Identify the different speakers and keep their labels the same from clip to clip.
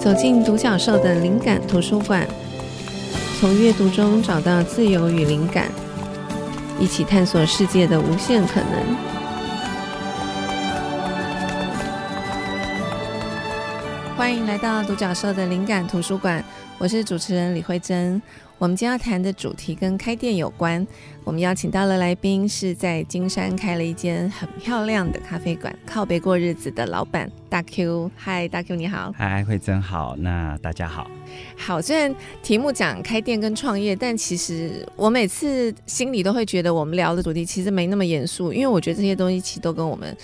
Speaker 1: 走进独角兽的灵感图书馆，从阅读中找到自由与灵感，一起探索世界的无限可能。欢迎来到独角兽的灵感图书馆，我是主持人李慧珍。我们今天要谈的主题跟开店有关。我们邀请到了来宾，是在金山开了一间很漂亮的咖啡馆，靠北过日子的老板大 Q。嗨，大 Q 你好。
Speaker 2: 嗨，慧珍好。那大家好。
Speaker 1: 好，虽然题目讲开店跟创业，但其实我每次心里都会觉得，我们聊的主题其实没那么严肃，因为我觉得这些东西其实都跟我们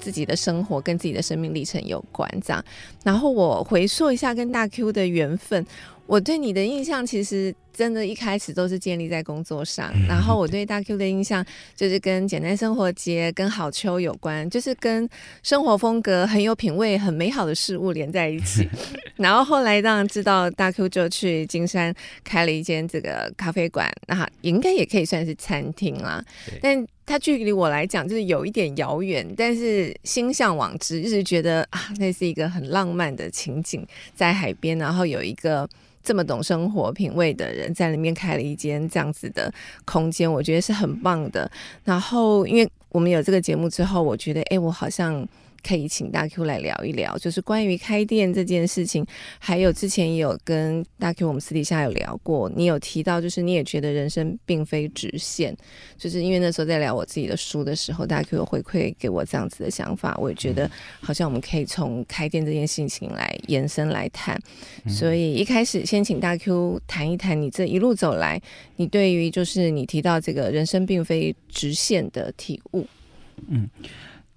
Speaker 1: 自己的生活跟自己的生命历程有关。这样，然后我回溯一下跟大 Q 的缘分。我对你的印象其实真的一开始都是建立在工作上，然后我对大 Q 的印象就是跟简单生活节、跟好秋有关，就是跟生活风格很有品味、很美好的事物连在一起。然后后来当然知道大 Q 就去金山开了一间这个咖啡馆，那应该也可以算是餐厅啦。但它距离我来讲就是有一点遥远，但是心向往之，一直觉得啊，那是一个很浪漫的情景，在海边，然后有一个。这么懂生活品味的人在里面开了一间这样子的空间，我觉得是很棒的。然后，因为我们有这个节目之后，我觉得，哎，我好像。可以请大 Q 来聊一聊，就是关于开店这件事情，还有之前也有跟大 Q 我们私底下有聊过，你有提到，就是你也觉得人生并非直线，就是因为那时候在聊我自己的书的时候，大 Q 有回馈给我这样子的想法，我也觉得好像我们可以从开店这件事情来延伸来谈，所以一开始先请大 Q 谈一谈你这一路走来，你对于就是你提到这个人生并非直线的体悟，
Speaker 2: 嗯。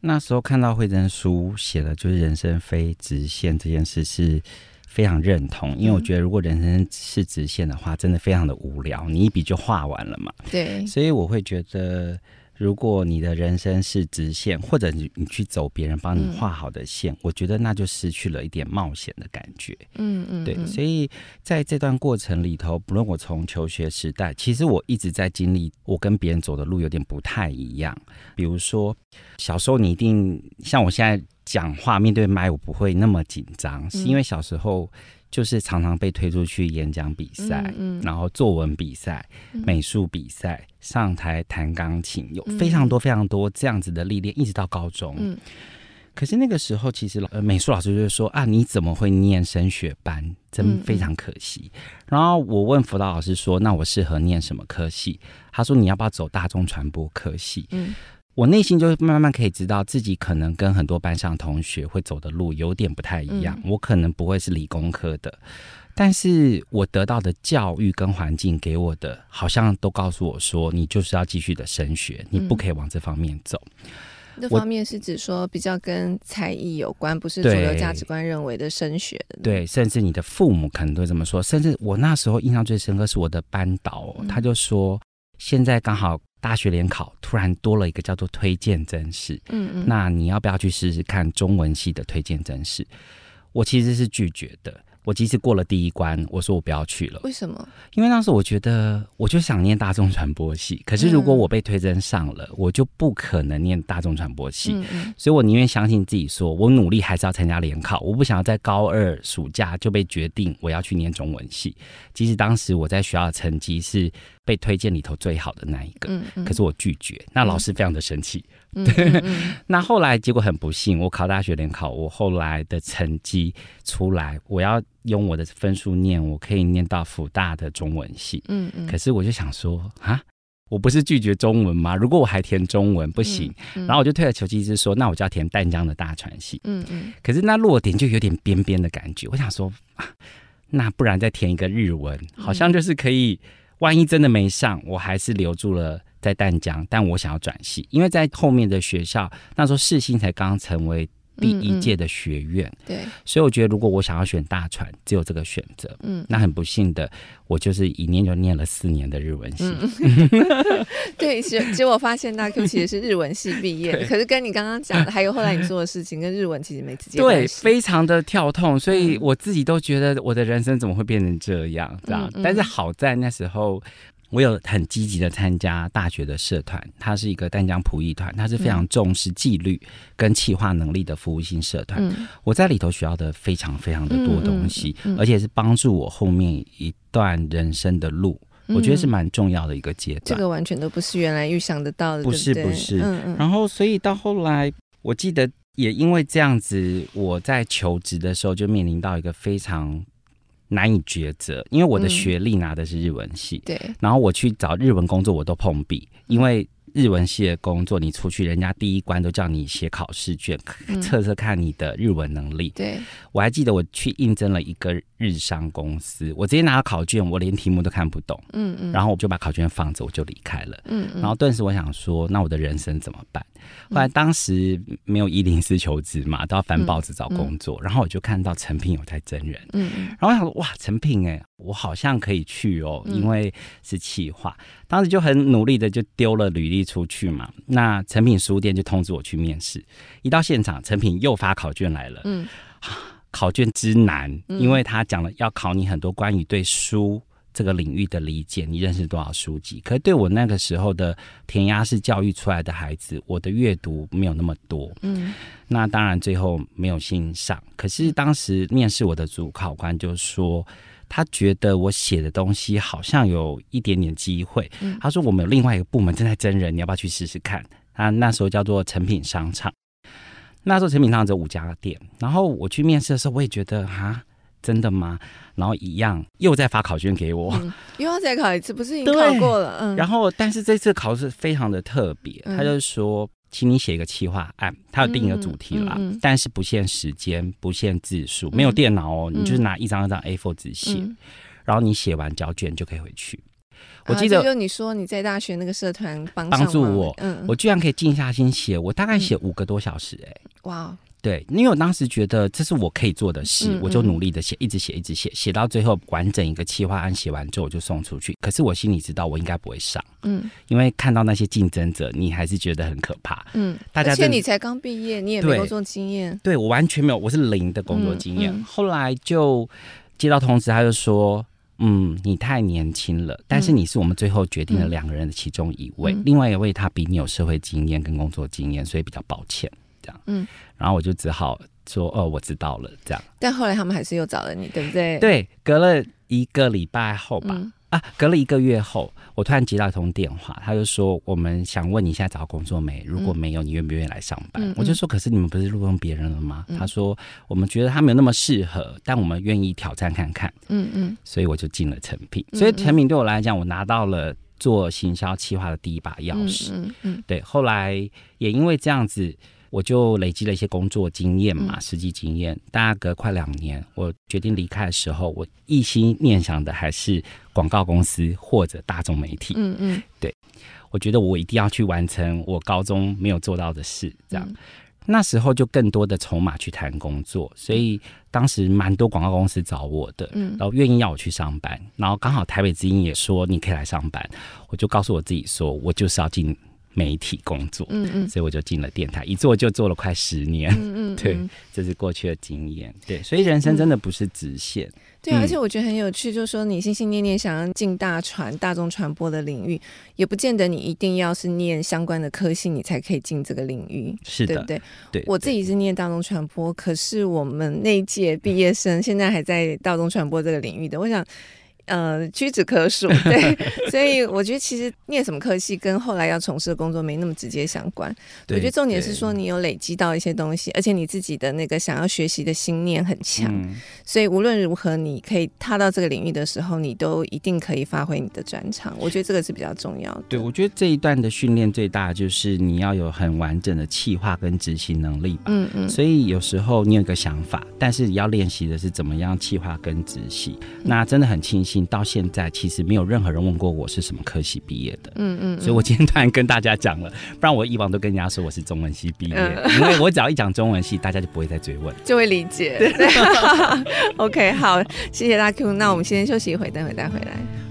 Speaker 2: 那时候看到慧珍书写的，就是人生非直线这件事是非常认同，因为我觉得如果人生是直线的话，真的非常的无聊，你一笔就画完了嘛。
Speaker 1: 对，
Speaker 2: 所以我会觉得。如果你的人生是直线，或者你你去走别人帮你画好的线，嗯，我觉得那就失去了一点冒险的感觉。
Speaker 1: 嗯嗯，
Speaker 2: 对。所以在这段过程里头，不论我从求学时代，其实我一直在经历，我跟别人走的路有点不太一样。比如说，小时候你一定像我现在讲话面对麦，我不会那么紧张，是因为小时候。就是常常被推出去演讲比赛，嗯嗯，然后作文比赛、嗯、美术比赛，上台弹钢琴，有非常多非常多这样子的历练，一直到高中。嗯、可是那个时候，其实呃，美术老师就说啊，你怎么会念升学班？真非常可惜。然后我问辅导老师说，那我适合念什么科系？他说你要不要走大众传播科系？嗯我内心就慢慢可以知道自己可能跟很多班上同学会走的路有点不太一样。我可能不会是理工科的，但是我得到的教育跟环境给我的，好像都告诉我说，你就是要继续的升学，你不可以往这方面走。
Speaker 1: 这方面是指说比较跟才艺有关，不是主流价值观认为的升学的。
Speaker 2: 对，甚至你的父母可能都这么说。甚至我那时候印象最深刻是我的班导，他就说现在刚好。大学联考突然多了一个叫做推荐真试，嗯嗯，那你要不要去试试看中文系的推荐真试？我其实是拒绝的。我即使过了第一关，我说我不要去了。
Speaker 1: 为什么？
Speaker 2: 因为当时我觉得，我就想念大众传播系。可是如果我被推甄上了，嗯，我就不可能念大众传播系。嗯嗯，所以我宁愿相信自己，说我努力还是要参加联考。我不想要在高二暑假就被决定我要去念中文系。即使当时我在学校的成绩是被推荐里头最好的那一个，嗯嗯，可是我拒绝。那老师非常的生气。那后来结果很不幸，我考大学联考，我后来的成绩出来，我要用我的分数念，我可以念到辅大的中文系。嗯嗯。可是我就想说啊，我不是拒绝中文吗？如果我还填中文不行，然后我就退了求其次说，那我就要填淡江的大传系。嗯嗯。可是那落点就有点边边的感觉，我想说啊，那不然再填一个日文，好像就是可以，万一真的没上，我还是留住了。在淡江，但我想要转系，因为在后面的学校，那时候世新才刚成为第一届的学院，嗯嗯，对，所以我觉得如果我想要选大船，只有这个选择，嗯，那很不幸的，我就是一念就念了四年的日文系，嗯、
Speaker 1: 对，结结果发现大 Q 其实是日文系毕业，可是跟你刚刚讲的，还有后来你做的事情跟日文其实没直接
Speaker 2: 对，非常的跳痛，所以我自己都觉得我的人生怎么会变成这样，这样，但是好在那时候。我有很积极的参加大学的社团，它是一个淡江普艺团，它是非常重视纪律跟企划能力的服务性社团。嗯、我在里头学到的非常非常的多东西，嗯嗯嗯、而且是帮助我后面一段人生的路，嗯、我觉得是蛮重要的一个阶段。
Speaker 1: 这个完全都不是原来预想得到的，
Speaker 2: 不是
Speaker 1: 不
Speaker 2: 是。然后，所以到后来，我记得也因为这样子，我在求职的时候就面临到一个非常。难以抉择，因为我的学历拿的是日文系，
Speaker 1: 对，
Speaker 2: 然后我去找日文工作，我都碰壁，因为。日文系的工作，你出去，人家第一关都叫你写考试卷，测测看你的日文能力。
Speaker 1: 对，
Speaker 2: 我还记得我去应征了一个日商公司，我直接拿到考卷，我连题目都看不懂。嗯嗯，然后我就把考卷放着，我就离开了。嗯嗯，然后顿时我想说，那我的人生怎么办？后来当时没有一零四求职嘛，都要翻报纸找工作，然后我就看到成品有在真人。嗯嗯，然后我想说，哇，成品哎，我好像可以去哦，因为是企划。当时就很努力的就丢了履历出去嘛，那成品书店就通知我去面试。一到现场，成品又发考卷来了。嗯，考卷之难，因为他讲了要考你很多关于对书这个领域的理解，你认识多少书籍？可是对我那个时候的填鸭式教育出来的孩子，我的阅读没有那么多。嗯，那当然最后没有幸上。可是当时面试我的主考官就说。他觉得我写的东西好像有一点点机会。嗯、他说我们有另外一个部门正在征人，你要不要去试试看？他那时候叫做成品商场。那时候诚品商场只有五家店。然后我去面试的时候，我也觉得哈，真的吗？然后一样又再发考卷给我，
Speaker 1: 嗯、又要再考一次，不是已经考过了？嗯。
Speaker 2: 然后，但是这次考试非常的特别，他就说。请你写一个企划案，他有定一个主题啦，但是不限时间，不限字数，没有电脑哦，嗯、你就是拿一张一张 A4 纸写，嗯、然后你写完交卷就可以回去。我记得、啊、就
Speaker 1: 你说你在大学那个社团帮
Speaker 2: 帮助我，嗯，我居然可以静下心写，我大概写五个多小时、欸，哎、嗯，哇。对，因为我当时觉得这是我可以做的事，嗯嗯、我就努力的写，一直写，一直写，写到最后完整一个企划案写完之后，我就送出去。可是我心里知道，我应该不会上，嗯，因为看到那些竞争者，你还是觉得很可怕，嗯，大家。而且
Speaker 1: 你才刚毕业，你也没工作经验，
Speaker 2: 对，对我完全没有，我是零的工作经验。后来就接到通知，他就说，嗯，你太年轻了，但是你是我们最后决定了两个人的其中一位，嗯、另外一位他比你有社会经验跟工作经验，所以比较抱歉。这样，嗯，然后我就只好说，哦，我知道了，这样。
Speaker 1: 但后来他们还是又找了你，对不对？
Speaker 2: 对，隔了一个礼拜后吧，嗯、啊，隔了一个月后，我突然接到一通电话，他就说，我们想问你现在找到工作没？如果没有，你愿不愿意来上班？嗯、我就说，可是你们不是录用别人了吗？嗯、他说，我们觉得他没有那么适合，但我们愿意挑战看看。嗯嗯，所以我就进了成品。所以成品对我来讲，我拿到了做行销企划的第一把钥匙。嗯嗯，嗯对，后来也因为这样子。我就累积了一些工作经验嘛，实际经验。大概隔快两年，我决定离开的时候，我一心念想的还是广告公司或者大众媒体。嗯嗯，对，我觉得我一定要去完成我高中没有做到的事。这样，嗯、那时候就更多的筹码去谈工作，所以当时蛮多广告公司找我的，然后愿意要我去上班。然后刚好台北之音也说你可以来上班，我就告诉我自己说，我就是要进。媒体工作，嗯嗯，所以我就进了电台，一做就做了快十年，嗯 嗯，对，这是过去的经验，对，所以人生真的不是直线，
Speaker 1: 对，而且我觉得很有趣，就是说你心心念念想要进大传、大众传播的领域，也不见得你一定要是念相关的科系，你才可以进这个领域，
Speaker 2: 是的，
Speaker 1: 对不对？
Speaker 2: 对，
Speaker 1: 我自己是念大众传播，可是我们那一届毕业生现在还在大众传播这个领域的，我想。呃，屈指可数，对，所以我觉得其实念什么科系跟后来要从事的工作没那么直接相关。我觉得重点是说你有累积到一些东西，而且你自己的那个想要学习的心念很强，嗯、所以无论如何，你可以踏到这个领域的时候，你都一定可以发挥你的专长。我觉得这个是比较重要的。
Speaker 2: 对，我觉得这一段的训练最大就是你要有很完整的企划跟执行能力吧。嗯嗯。所以有时候你有一个想法，但是你要练习的是怎么样企划跟执行。嗯、那真的很庆幸。到现在，其实没有任何人问过我是什么科系毕业的。嗯嗯，嗯，所以我今天突然跟大家讲了，不然我以往都跟人家说我是中文系毕业，嗯、因为我只要一讲中文系，大家就不会再追问，
Speaker 1: 就会理解。对，OK，好，谢谢大 Q，那我们先休息一会，等会再回来。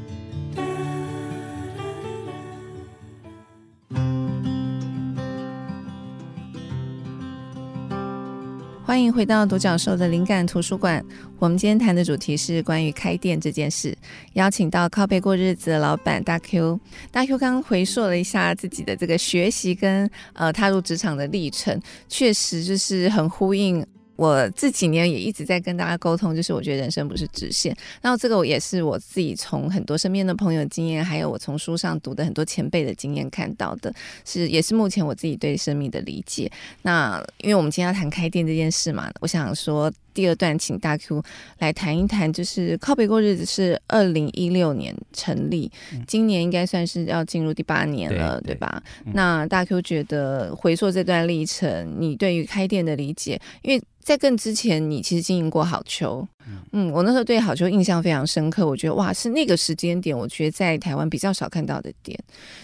Speaker 1: 欢迎回到独角兽的灵感图书馆。我们今天谈的主题是关于开店这件事，邀请到靠背过日子的老板大 Q。大 Q 刚刚回溯了一下自己的这个学习跟呃踏入职场的历程，确实就是很呼应。我这几年也一直在跟大家沟通，就是我觉得人生不是直线。然后这个也是我自己从很多身边的朋友经验，还有我从书上读的很多前辈的经验看到的，是也是目前我自己对生命的理解。那因为我们今天要谈开店这件事嘛，我想说第二段请大 Q 来谈一谈，就是靠北过日子是二零一六年成立，今年应该算是要进入第八年了，对，对，吧？嗯、那大 Q 觉得回溯这段历程，你对于开店的理解，因为在更之前，你其实经营过好球，嗯，我那时候对好球印象非常深刻。我觉得哇，是那个时间点，我觉得在台湾比较少看到的店。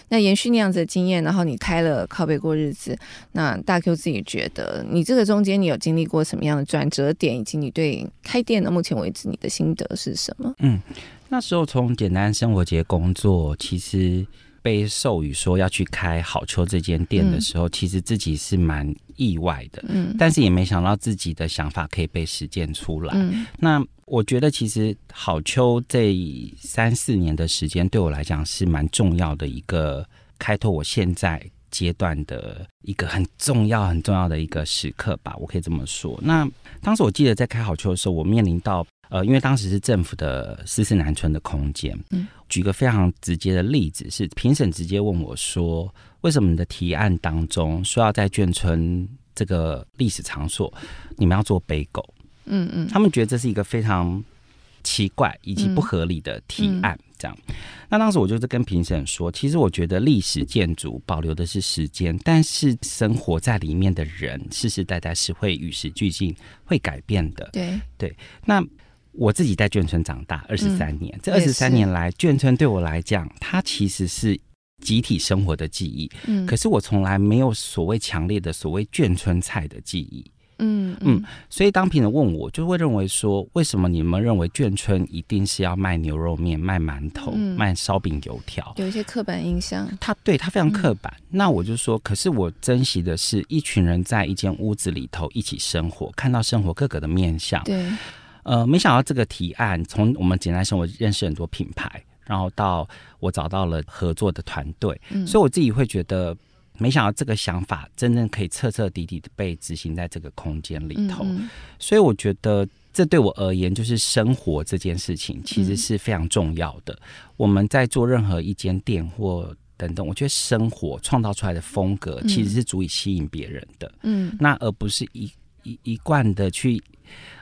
Speaker 1: 那延续那样子的经验，然后你开了靠北过日子，那大 Q 自己觉得，你这个中间你有经历过什么样的转折点，以及你对开店的目前为止你的心得是什么？
Speaker 2: 嗯，那时候从简单生活节工作，其实。被授予说要去开好秋这间店的时候，嗯、其实自己是蛮意外的，嗯，但是也没想到自己的想法可以被实践出来。嗯、那我觉得其实好秋这三四年的时间对我来讲是蛮重要的一个开拓我现在阶段的一个很重要很重要的一个时刻吧，我可以这么说。那当时我记得在开好球的时候，我面临到。呃，因为当时是政府的四四南村的空间。嗯，举个非常直接的例子，是评审直接问我说：“为什么你的提案当中说要在眷村这个历史场所，你们要做背狗？”嗯嗯，他们觉得这是一个非常奇怪以及不合理的提案。这样，那当时我就是跟评审说，其实我觉得历史建筑保留的是时间，但是生活在里面的人世世代代是会与时俱进、会改变的。对对，那。我自己在眷村长大二十三年，嗯、这二十三年来，眷村对我来讲，它其实是集体生活的记忆。嗯，可是我从来没有所谓强烈的所谓眷村菜的记忆。嗯嗯，所以当评审问我，就会认为说，为什么你们认为眷村一定是要卖牛肉面、卖馒头、嗯、卖烧饼、油条？有
Speaker 1: 一些刻板印象。
Speaker 2: 他对他非常刻板。嗯、那我就说，可是我珍惜的是一群人在一间屋子里头一起生活，看到生活各个的面相。对。呃，没想到这个提案从我们简单生活认识很多品牌，然后到我找到了合作的团队，嗯、所以我自己会觉得，没想到这个想法真正可以彻彻底底的被执行在这个空间里头。嗯嗯，所以我觉得这对我而言，就是生活这件事情其实是非常重要的。嗯、我们在做任何一间店或等等，我觉得生活创造出来的风格其实是足以吸引别人的。嗯，那而不是一一一贯的去。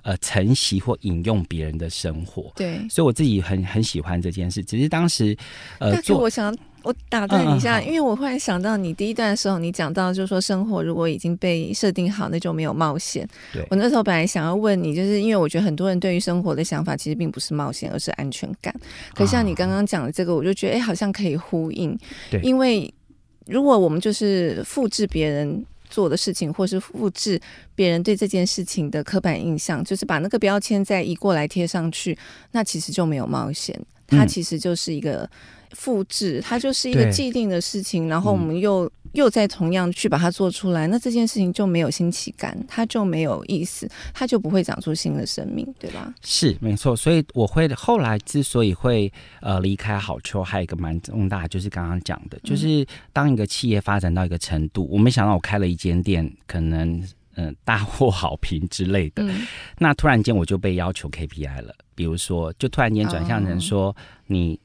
Speaker 2: 呃，承袭或引用别人的生活，对，所以我自己很很喜欢这件事。只是当时，呃，
Speaker 1: 但是我想我打断你一下，嗯嗯、因为我忽然想到，你第一段的时候，你讲到就是说，生活如果已经被设定好，那就没有冒险。对，我那时候本来想要问你，就是因为我觉得很多人对于生活的想法，其实并不是冒险，而是安全感。可像你刚刚讲的这个，我就觉得，哎、欸，好像可以呼应。对，因为如果我们就是复制别人。做的事情，或是复制别人对这件事情的刻板印象，就是把那个标签再移过来贴上去，那其实就没有冒险，它其实就是一个。复制它就是一个既定的事情，然后我们又、嗯、又再同样去把它做出来，那这件事情就没有新奇感，它就没有意思，它就不会长出新的生命，对吧？
Speaker 2: 是没错，所以我会后来之所以会呃离开好丘，还有一个蛮重大，就是刚刚讲的，就是当一个企业发展到一个程度，嗯、我没想到我开了一间店，可能嗯、呃、大获好评之类的，嗯、那突然间我就被要求 KPI 了，比如说就突然间转向成说、哦、你。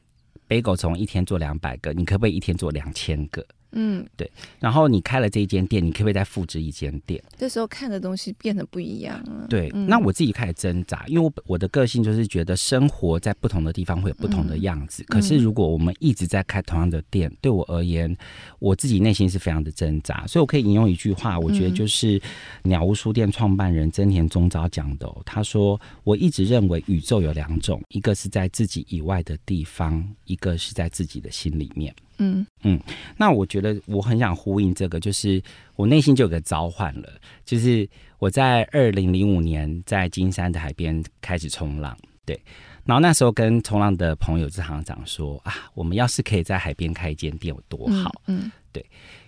Speaker 2: Bagel 从一天做两百个，你可不可以一天做两千个？嗯，对。然后你开了这一间店，你可不可以再复制一间店？
Speaker 1: 这时候看的东西变得不一样了。
Speaker 2: 对，嗯、那我自己开始挣扎，因为我我的个性就是觉得生活在不同的地方会有不同的样子。嗯、可是如果我们一直在开同样的店，对我而言，我自己内心是非常的挣扎。所以我可以引用一句话，我觉得就是鸟屋书店创办人增田宗昭讲的、哦。他说：“我一直认为宇宙有两种，一个是在自己以外的地方，一个是在自己的心里面。”嗯。嗯，那我觉得我很想呼应这个，就是我内心就有个召唤了，就是我在二零零五年在金山的海边开始冲浪，对，然后那时候跟冲浪的朋友之行长说啊，我们要是可以在海边开一间店有多好，嗯，嗯。对。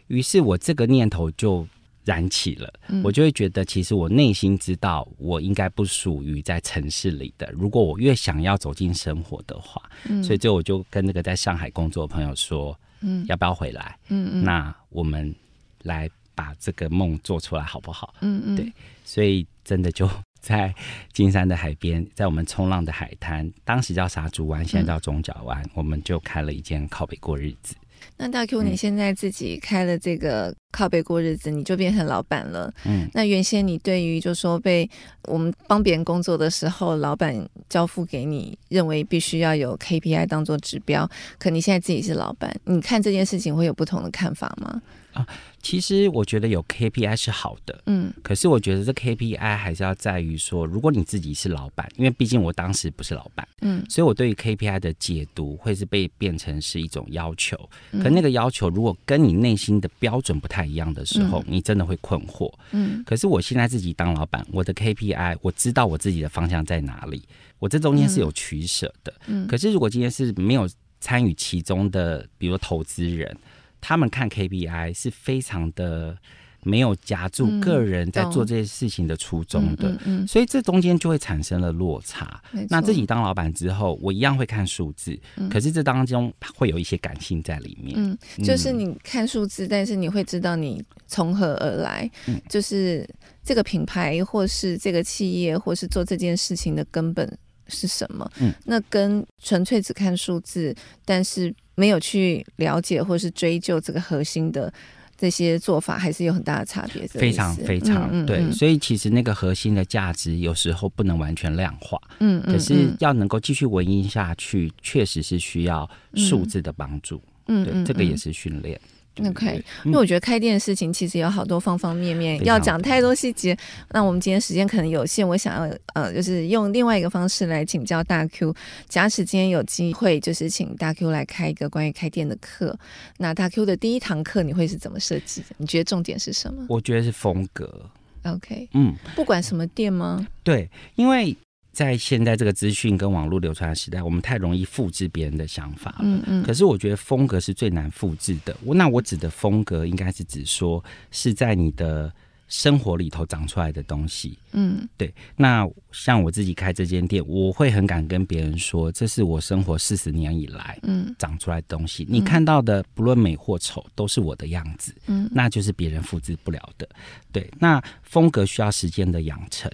Speaker 2: 于是，我这个念头就燃起了，我就会觉得，其实我内心知道，我应该不属于在城市里的。如果我越想要走进生活的话，嗯，所以就我就跟那个在上海工作的朋友说，嗯，要不要回来？嗯嗯，那我们来把这个梦做出来好不好？嗯嗯，对，所以真的就在金山的海边，在我们冲浪的海滩，当时叫沙猪湾，现在叫中角湾，我们就开了一间靠北过日子。
Speaker 1: 那大 Q，你现在自己开了这个靠背过日子，你就变成老板了。嗯，那原先你对于就说被我们帮别人工作的时候，老板交付给你，认为必须要有 KPI 当做指标，可你现在自己是老板，你看这件事情会有不同的看法吗？
Speaker 2: 啊，其实我觉得有 KPI 是好的，嗯，可是我觉得这 KPI 还是要在于说，如果你自己是老板，因为毕竟我当时不是老板，嗯，所以我对于 KPI 的解读会是被变成是一种要求，可那个要求如果跟你内心的标准不太一样的时候，你真的会困惑，嗯，可是我现在自己当老板，我的 KPI 我知道我自己的方向在哪里，我这中间是有取舍的，嗯，可是如果今天是没有参与其中的，比如投资人。他们看 KPI 是非常的没有夹住个人在做这些事情的初衷的，嗯嗯嗯、所以这中间就会产生了落差。那自己当老板之后，我一样会看数字，嗯、可是这当中会有一些感性在里面。嗯，
Speaker 1: 就是你看数字，但是你会知道你从何而来，嗯、就是这个品牌，或是这个企业，或是做这件事情的根本是什么？嗯，那跟纯粹只看数字，但是。没有去了解或是追究这个核心的这些做法，还是有很大的差别。
Speaker 2: 非常非常、嗯、对，嗯、所以其实那个核心的价值有时候不能完全量化。嗯，可是要能够继续文音下去，确实是需要数字的帮助。嗯，对，这个也是训练。
Speaker 1: OK，因为我觉得开店的事情其实有好多方方面面，要讲太多细节。那我们今天时间可能有限，我想要呃，就是用另外一个方式来请教大 Q。假使今天有机会，就是请大 Q 来开一个关于开店的课，那大 Q 的第一堂课你会是怎么设计的？你觉得重点是什么？
Speaker 2: 我觉得是风格。
Speaker 1: OK，嗯，不管什么店吗？
Speaker 2: 对，因为。在现在这个资讯跟网络流传的时代，我们太容易复制别人的想法了。嗯嗯。可是我觉得风格是最难复制的。那我指的风格，应该是指说是在你的生活里头长出来的东西。嗯，对。那像我自己开这间店，我会很敢跟别人说，这是我生活四十年以来，嗯，长出来的东西。你看到的，不论美或丑，都是我的样子。嗯，那就是别人复制不了的。对。那风格需要时间的养成。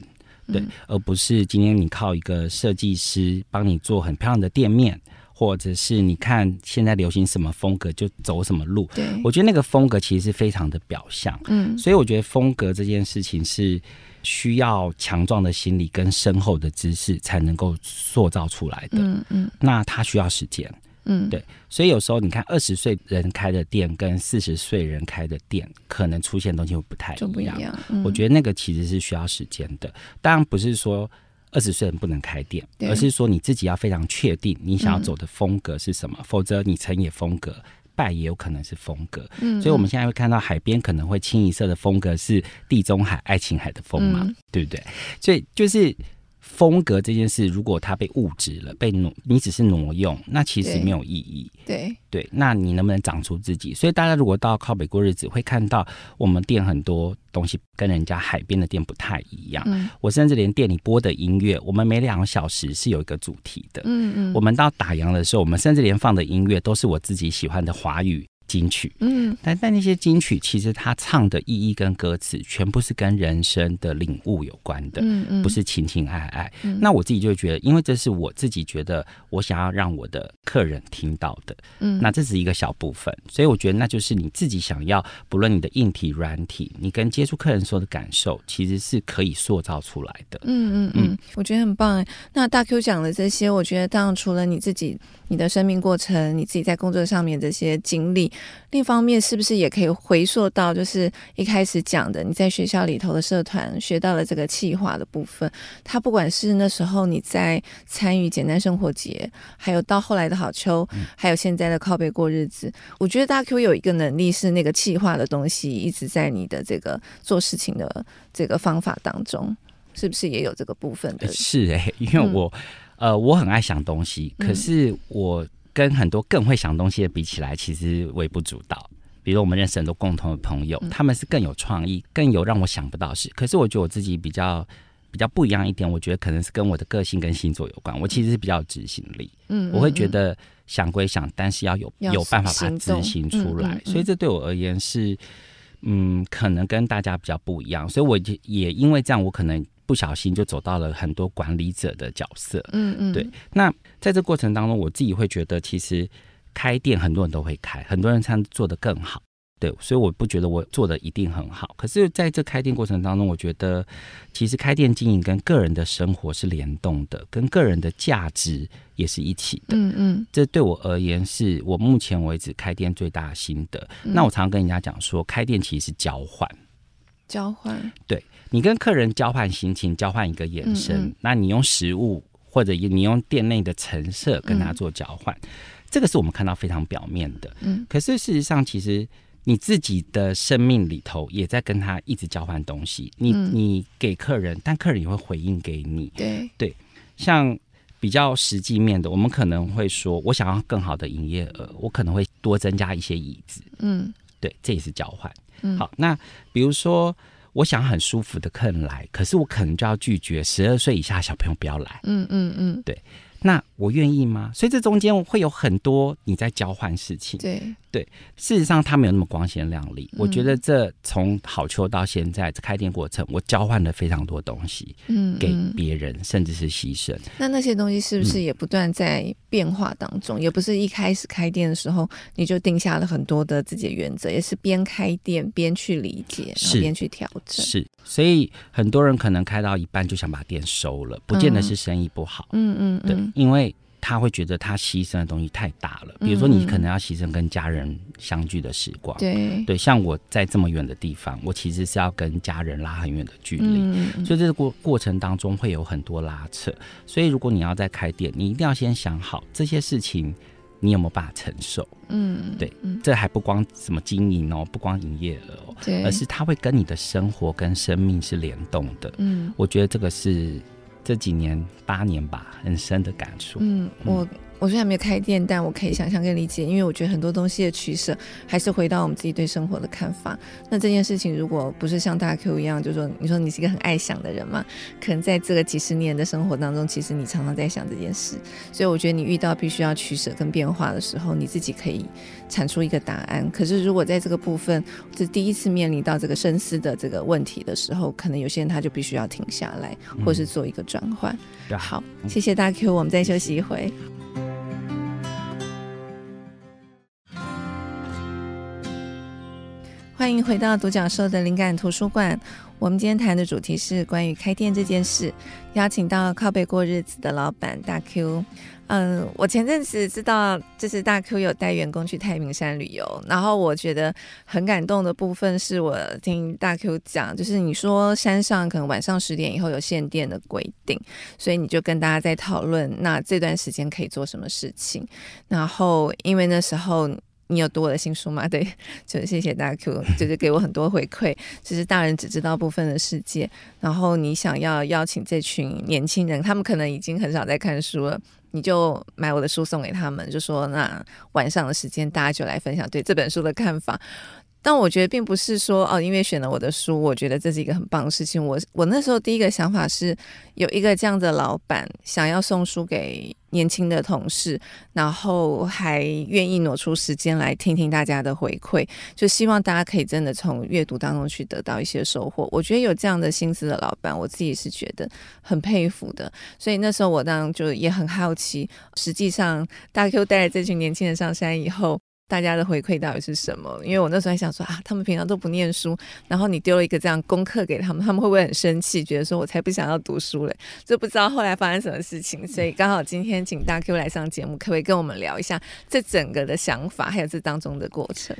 Speaker 2: 对，而不是今天你靠一个设计师帮你做很漂亮的店面，或者是你看现在流行什么风格就走什么路。对，我觉得那个风格其实是非常的表象。嗯，所以我觉得风格这件事情是需要强壮的心理跟深厚的知识才能够塑造出来的。嗯嗯，那它需要时间。嗯，对，所以有时候你看二十岁人开的店跟四十岁人开的店，可能出现的东西会不太一样。不一样，嗯，我觉得那个其实是需要时间的。当然不是说二十岁人不能开店，而是说你自己要非常确定你想要走的风格是什么，嗯，否则你成也风格，败也有可能是风格。嗯，所以我们现在会看到海边可能会清一色的风格是地中海、爱琴海的风嘛，嗯，对不对？所以就是。风格这件事，如果它被物质了，被挪，你只是挪用，那其实没有意义。对对，那你能不能长出自己？所以大家如果到靠北过日子，会看到我们店很多东西跟人家海边的店不太一样。嗯，我甚至连店里播的音乐，我们每两个小时是有一个主题的。嗯嗯，我们到打烊的时候，我们甚至连放的音乐都是我自己喜欢的华语。金曲，嗯，但但那些金曲其实他唱的意义跟歌词全部是跟人生的领悟有关的，嗯嗯，不是情情爱爱。嗯，那我自己就觉得，因为这是我自己觉得我想要让我的客人听到的，嗯，那这是一个小部分，所以我觉得那就是你自己想要，不论你的硬体软体，你跟接触客人说的感受，其实是可以塑造出来的。嗯嗯嗯，我觉得很棒。那大 Q 讲的这些，我觉得当然除了你自己。你的生命过程，你自己在工作上面这些经历，另一方面是不是也可以回溯到，就是一开始讲的，你在学校里头的社团学到了这个气化的部分。它不管是那时候你在参与简单生活节，还有到后来的好秋，还有现在的靠背过日子，我觉得大 Q 有一个能力是那个气化的东西一直在你的这个做事情的这个方法当中，是不是也有这个部分的？是哎、欸，因为我。嗯呃，我很爱想东西，可是我跟很多更会想东西的比起来，其实微不足道。比如我们认识很多共同的朋友，他们是更有创意，更有让我想不到的事。可是我觉得我自己比较比较不一样一点，我觉得可能是跟我的个性跟星座有关。我其实是比较有执行力，嗯，我会觉得想归想，但是要有有办法把它执行出来。所以这对我而言是，嗯，可能跟大家比较不一样。所以我也因为这样，我可能不小心就走到了很多管理者的角色，嗯嗯，对。那在这过程当中，我自己会觉得其实。开店很多人都会开，很多人才做得更好，对，所以我不觉得我做的一定很好。可是在这开店过程当中，我觉得其实开店经营跟个人的生活是联动的，跟个人的价值也是一起的。嗯嗯，这对我而言是我目前为止开店最大的心得。嗯、那我常常跟人家讲说，开店其实是交换，
Speaker 1: 交换，
Speaker 2: 对，你跟客人交换心情，交换一个眼神，嗯嗯，那你用食物或者你用店内的陈设跟他做交换。嗯这个是我们看到非常表面的，嗯，可是事实上，其实你自己的生命里头也在跟他一直交换东西。你你给客人，但客人也会回应给你，对对。像比较实际面的，我们可能会说，我想要更好的营业额，我可能会多增加一些椅子，嗯，对，这也是交换。嗯，好，那比如说，我想很舒服的客人来，可是我可能就要拒绝十二岁以下小朋友不要来，嗯嗯嗯，对。那我愿意吗？所以这中间会有很多你在交换事情。对对，事实上他没有那么光鲜亮丽。嗯、我觉得这从好球到现在开店过程，我交换了非常多东西，嗯，给别人，嗯、甚至是牺牲。
Speaker 1: 那那些东西是不是也不断在变化当中？嗯、也不是一开始开店的时候你就定下了很多的自己的原则，也是边开店边去理解，然后边去调整。
Speaker 2: 是，所以很多人可能开到一半就想把店收了，不见得是生意不好。嗯嗯，嗯，对。因为他会觉得他牺牲的东西太大了，比如说你可能要牺牲跟家人相聚的时光，对。对，像我在这么远的地方，我其实是要跟家人拉很远的距离，嗯、所以这个过过程当中会有很多拉扯。所以如果你要再开店，你一定要先想好这些事情你有没有办法承受，嗯，对，这还不光什么经营哦，不光营业额哦，对，而是它会跟你的生活跟生命是联动的，嗯，我觉得这个是。这几年八年吧，很深的感触。嗯，
Speaker 1: 我。我虽然没有开店，但我可以想象跟理解，因为我觉得很多东西的取舍还是回到我们自己对生活的看法。那这件事情如果不是像大 Q 一样，就是说你说你是一个很爱想的人嘛，可能在这个几十年的生活当中，其实你常常在想这件事。所以我觉得你遇到必须要取舍跟变化的时候，你自己可以产出一个答案。可是如果在这个部分是第一次面临到这个深思的这个问题的时候，可能有些人他就必须要停下来，或是做一个转换。嗯、好，谢谢大 Q，我们再休息一回。欢迎回到独角兽的灵感图书馆。我们今天谈的主题是关于开店这件事，邀请到靠背过日子的老板大 Q。嗯，我前阵子知道，就是大 Q 有带员工去太平山旅游，然后我觉得很感动的部分是我听大 Q 讲，就是你说山上可能晚上十点以后有限电的规定，所以你就跟大家在讨论，那这段时间可以做什么事情。然后因为那时候。你有读我的新书吗？对，就谢谢 大 Q，就是给我很多回馈。其实大人只知道部分的世界，然后你想要邀请这群年轻人，他们可能已经很少在看书了，你就买我的书送给他们，就说那晚上的时间大家就来分享对这本书的看法。但我觉得并不是说哦，因为选了我的书，我觉得这是一个很棒的事情。我我那时候第一个想法是，有一个这样的老板想要送书给年轻的同事，然后还愿意挪出时间来听听大家的回馈，就希望大家可以真的从阅读当中去得到一些收获。我觉得有这样的心思的老板，我自己是觉得很佩服的。所以那时候我当然就也很好奇，实际上大 Q 带着这群年轻人上山以后。大家的回馈到底是什么？因为我那时候还想说啊，他们平常都不念书，然后你丢了一个这样功课给他们，他们会不会很生气？觉得说我才不想要读书嘞？就不知道后来发生什么事情。所以刚好今天请大 Q 来上节目，可不可以跟我们聊一下这整个的想法，还有这当中的过程？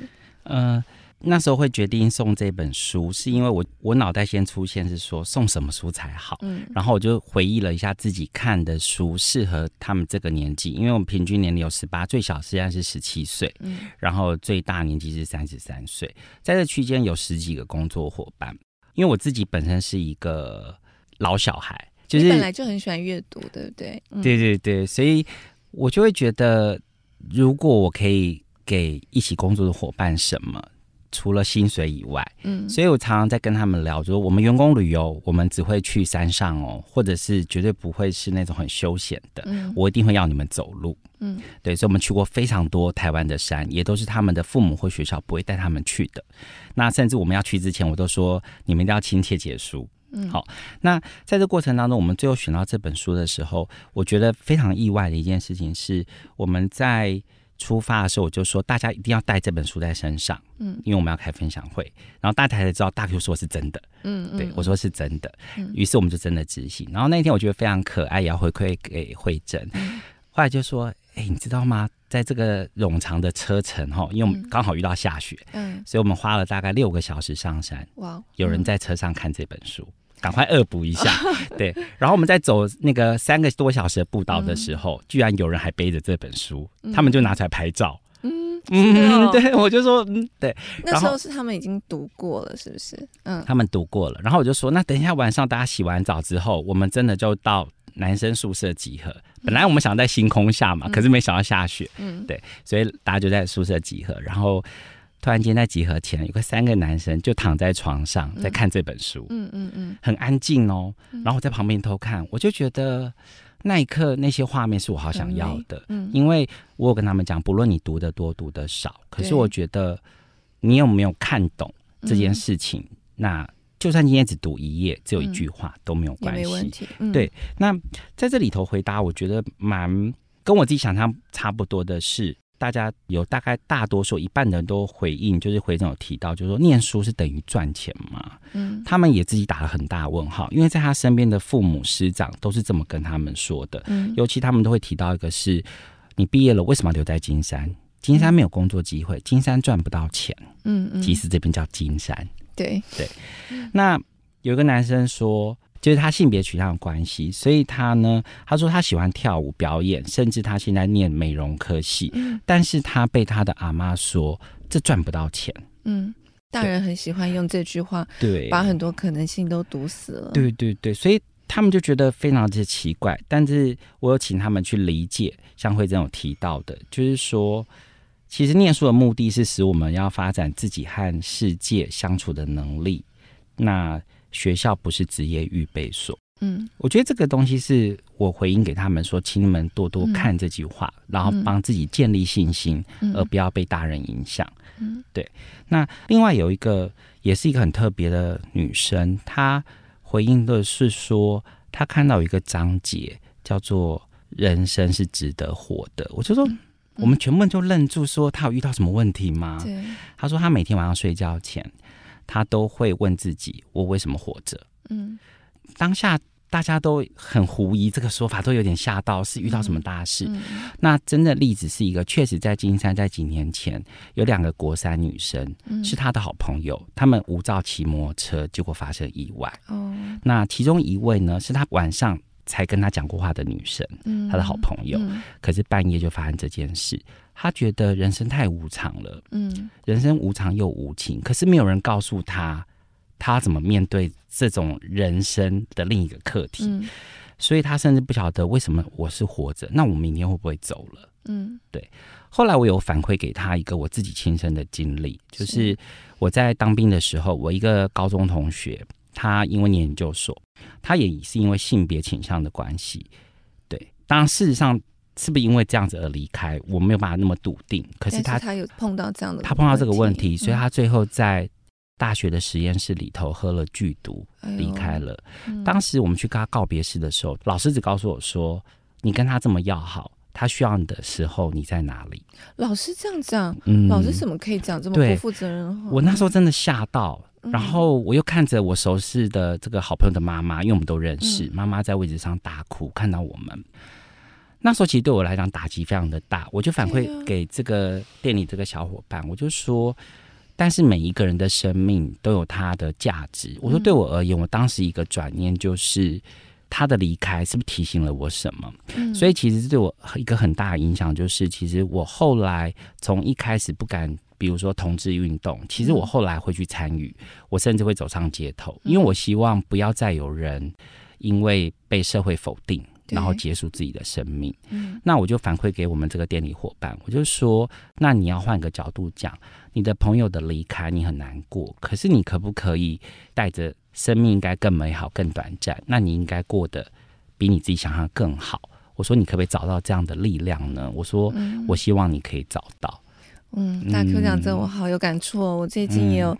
Speaker 1: 嗯、
Speaker 2: 那时候会决定送这本书，是因为我我脑袋先出现是说送什么书才好，嗯，然后我就回忆了一下自己看的书适合他们这个年纪，因为我们平均年龄有十八，最小现在是十七岁，嗯，然后最大年纪是三十三岁，在这区间有十几个工作伙伴，因为我自己本身是一个老小孩，就是
Speaker 1: 本来就很喜欢阅读，对不对？
Speaker 2: 嗯、对对对，所以我就会觉得，如果我可以给一起工作的伙伴什么。除了薪水以外，嗯，所以我常常在跟他们聊，说我们员工旅游，我们只会去山上哦，或者是绝对不会是那种很休闲的，嗯，我一定会要你们走路，嗯，对，所以我们去过非常多台湾的山，也都是他们的父母或学校不会带他们去的。那甚至我们要去之前，我都说你们一定要亲切结束。嗯，好。那在这过程当中，我们最后选到这本书的时候，我觉得非常意外的一件事情是，我们在出发的时候，我就说大家一定要带这本书在身上，嗯，因为我们要开分享会。然后大家才知道大 Q 说是真的，嗯，嗯，对我说是真的。于是我们就真的执行。然后那一天我觉得非常可爱，也要回馈给慧珍。后来就说，哎、欸，你知道吗？在这个冗长的车程哈，因为我们刚好遇到下雪，嗯，所以我们花了大概六个小时上山。哇，有人在车上看这本书。赶快恶补一下，对。然后我们在走那个三个多小时的步道的时候，嗯、居然有人还背着这本书，嗯、他们就拿出来拍照。嗯嗯，对，我就说嗯，对。
Speaker 1: 那时候是他们已经读过了，是不是？嗯，
Speaker 2: 他们读过了。然后我就说，那等一下晚上大家洗完澡之后，我们真的就到男生宿舍集合。本来我们想在星空下嘛，嗯、可是没想到下雪。嗯，对，所以大家就在宿舍集合，然后。突然间在集合前，有个三个男生就躺在床上在看这本书，嗯嗯嗯，很安静哦。然后我在旁边偷看，我就觉得那一刻那些画面是我好想要的，嗯，因为我有跟他们讲，不论你读的多读的少，可是我觉得你有没有看懂这件事情，那就算今天只读一页，只有一句话都没有关系，对。那在这里头回答，我觉得蛮跟我自己想象差不多的是。大家有大概大多数一半的人都回应，就是回总有提到，就是说念书是等于赚钱嘛。嗯，他们也自己打了很大问号，因为在他身边的父母师长都是这么跟他们说的。嗯，尤其他们都会提到一个是，你毕业了为什么留在金山？金山没有工作机会，金山赚不到钱。嗯嗯，其实这边叫金山。对对，那有一个男生说。就是他性别取向的关系，所以他呢，他说他喜欢跳舞表演，甚至他现在念美容科系，嗯，但是他被他的阿妈说这赚不到钱。嗯，
Speaker 1: 大人很喜欢用这句话，对，把很多可能性都堵死了。
Speaker 2: 对对对，所以他们就觉得非常的奇怪。但是我有请他们去理解，像慧珍有提到的，就是说，其实念书的目的是使我们要发展自己和世界相处的能力。那学校不是职业预备所，嗯，我觉得这个东西是我回应给他们说，请你们多多看这句话，嗯、然后帮自己建立信心，嗯、而不要被大人影响。嗯，对。那另外有一个，也是一个很特别的女生，她回应的是说，她看到一个章节叫做“人生是值得活的”，我就说，嗯、我们全部人就愣住，说她有遇到什么问题吗？对，她说她每天晚上睡觉前。他都会问自己：“我为什么活着？”嗯，当下大家都很狐疑，这个说法都有点吓到，是遇到什么大事？嗯嗯、那真的例子是一个，确实在金山，在几年前有两个国三女生，嗯、是他的好朋友，他们无照骑摩托车，结果发生意外。哦，那其中一位呢，是他晚上才跟他讲过话的女生，嗯，他的好朋友，嗯、可是半夜就发生这件事。他觉得人生太无常了，嗯，人生无常又无情，可是没有人告诉他，他怎么面对这种人生的另一个课题，嗯，所以他甚至不晓得为什么我是活着，那我明天会不会走了？嗯，对。后来我有反馈给他一个我自己亲身的经历，就是我在当兵的时候，我一个高中同学，他因为念研究所，他也是因为性别倾向的关系，对，当然事实上。是不是因为这样子而离开？我没有办法那么笃定。可是他，
Speaker 1: 是他有碰到这样的，
Speaker 2: 他碰到这个问题，所以他最后在大学的实验室里头喝了剧毒，离开了。当时我们去跟他告别式的时候，老师只告诉我说：“你跟他这么要好，他需要你的时候你在哪里？”
Speaker 1: 老师这样讲，嗯，老师怎么可以讲这么不负责任的话？
Speaker 2: 我那时候真的吓到，然后我又看着我熟识的这个好朋友的妈妈，因为我们都认识，妈妈在位置上大哭，看到我们。那时候其实对我来讲打击非常的大，我就反馈给这个店里这个小伙伴，我就说，但是每一个人的生命都有它的价值。我说对我而言，我当时一个转念就是他的离开是不是提醒了我什么？所以其实对我一个很大的影响就是，其实我后来从一开始不敢，比如说同志运动，其实我后来会去参与，我甚至会走上街头，因为我希望不要再有人因为被社会否定。然后结束自己的生命。嗯，那我就反馈给我们这个店里伙伴，我就说，那你要换个角度讲，你的朋友的离开你很难过，可是你可不可以带着生命应该更美好、更短暂？那你应该过得比你自己想象更好。我说，你可不可以找到这样的力量呢？我说，我希望你可以找到。
Speaker 1: 嗯，大 Q 讲这我好有感触哦。我最近也有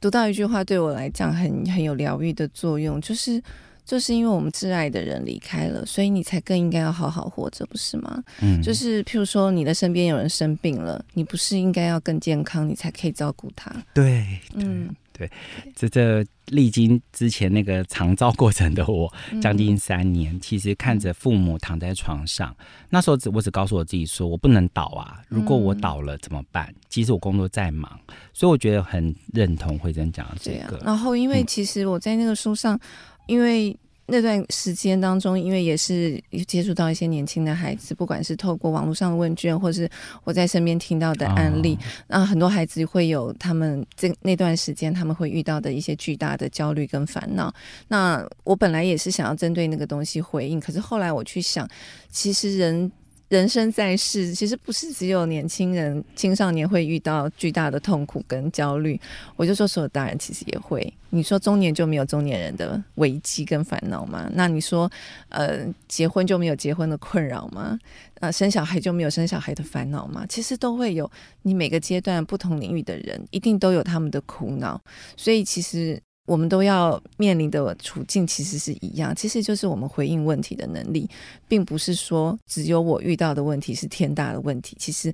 Speaker 1: 读到一句话，对我来讲很很有疗愈的作用，就是就是因为我们挚爱的人离开了，所以你才更应该要好好活着，不是吗？嗯，就是譬如说你的身边有人生病了，你不是应该要更健康，你才可以照顾他？
Speaker 2: 对，嗯。对，这这历经之前那个长照过程的我，将近三年，嗯、其实看着父母躺在床上，嗯、那时候只我只告诉我自己说，我不能倒啊！如果我倒了怎么办？即使我工作再忙，所以我觉得很认同慧珍讲的这个。
Speaker 1: 然后，因为其实我在那个书上，嗯、因为。那段时间当中，因为也是接触到一些年轻的孩子，不管是透过网络上的问卷，或是我在身边听到的案例，那、哦、很多孩子会有他们这那段时间他们会遇到的一些巨大的焦虑跟烦恼。那我本来也是想要针对那个东西回应，可是后来我去想，其实人。人生在世，其实不是只有年轻人、青少年会遇到巨大的痛苦跟焦虑。我就说，所有大人其实也会。你说中年就没有中年人的危机跟烦恼吗？那你说，呃，结婚就没有结婚的困扰吗？呃，生小孩就没有生小孩的烦恼吗？其实都会有。你每个阶段不同领域的人，一定都有他们的苦恼。所以其实。我们都要面临的处境其实是一样，其实就是我们回应问题的能力，并不是说只有我遇到的问题是天大的问题。其实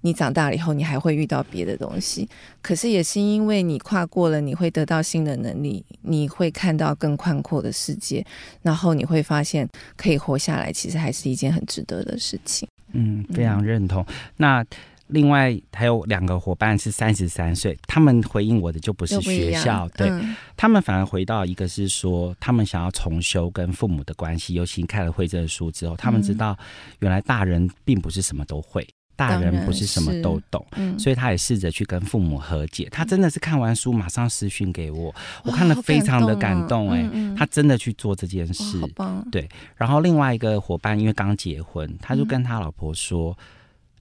Speaker 1: 你长大了以后，你还会遇到别的东西。可是也是因为你跨过了，你会得到新的能力，你会看到更宽阔的世界，然后你会发现可以活下来，其实还是一件很值得的事情。
Speaker 2: 嗯，非常认同。嗯、那。另外还有两个伙伴是三十三岁，他们回应我的就不是学校，对、嗯、他们反而回到一个是说，他们想要重修跟父母的关系。尤其看了惠贞的书之后，他们知道原来大人并不是什么都会，大人不是什么都懂，嗯、所以他也试着去跟父母和解。他真的是看完书马上私讯给我，我看了非常的感动、欸，哎、嗯嗯，他真的去做这件事，对。然后另外一个伙伴因为刚结婚，他就跟他老婆说。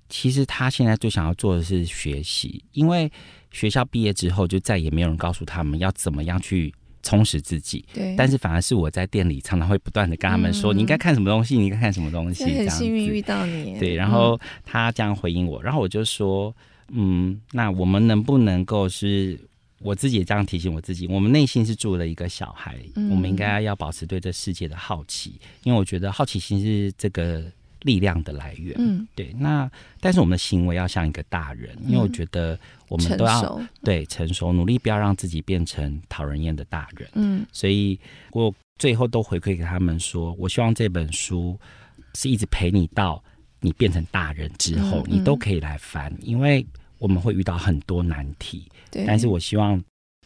Speaker 2: 嗯其实他现在最想要做的是学习，因为学校毕业之后就再也没有人告诉他们要怎么样去充实自己。对，但是反而是我在店里常常会不断的跟他们说：“嗯、你应该看什么东西？你应该看什么东西？”
Speaker 1: 很幸运遇到你。
Speaker 2: 对，然后他这样回应我，然后我就说：“嗯，那我们能不能够是我自己也这样提醒我自己？我们内心是住了一个小孩，嗯、我们应该要保持对这世界的好奇，因为我觉得好奇心是这个。”力量的来源，嗯，对，那但是我们的行为要像一个大人，因为我觉得我们都要成，对，成熟，努力不要让自己变成讨人厌的大人，嗯，所以我最后都回馈给他们说，我希望这本书是一直陪你到你变成大人之后，嗯嗯、你都可以来翻，因为我们会遇到很多难题，对，但是我希望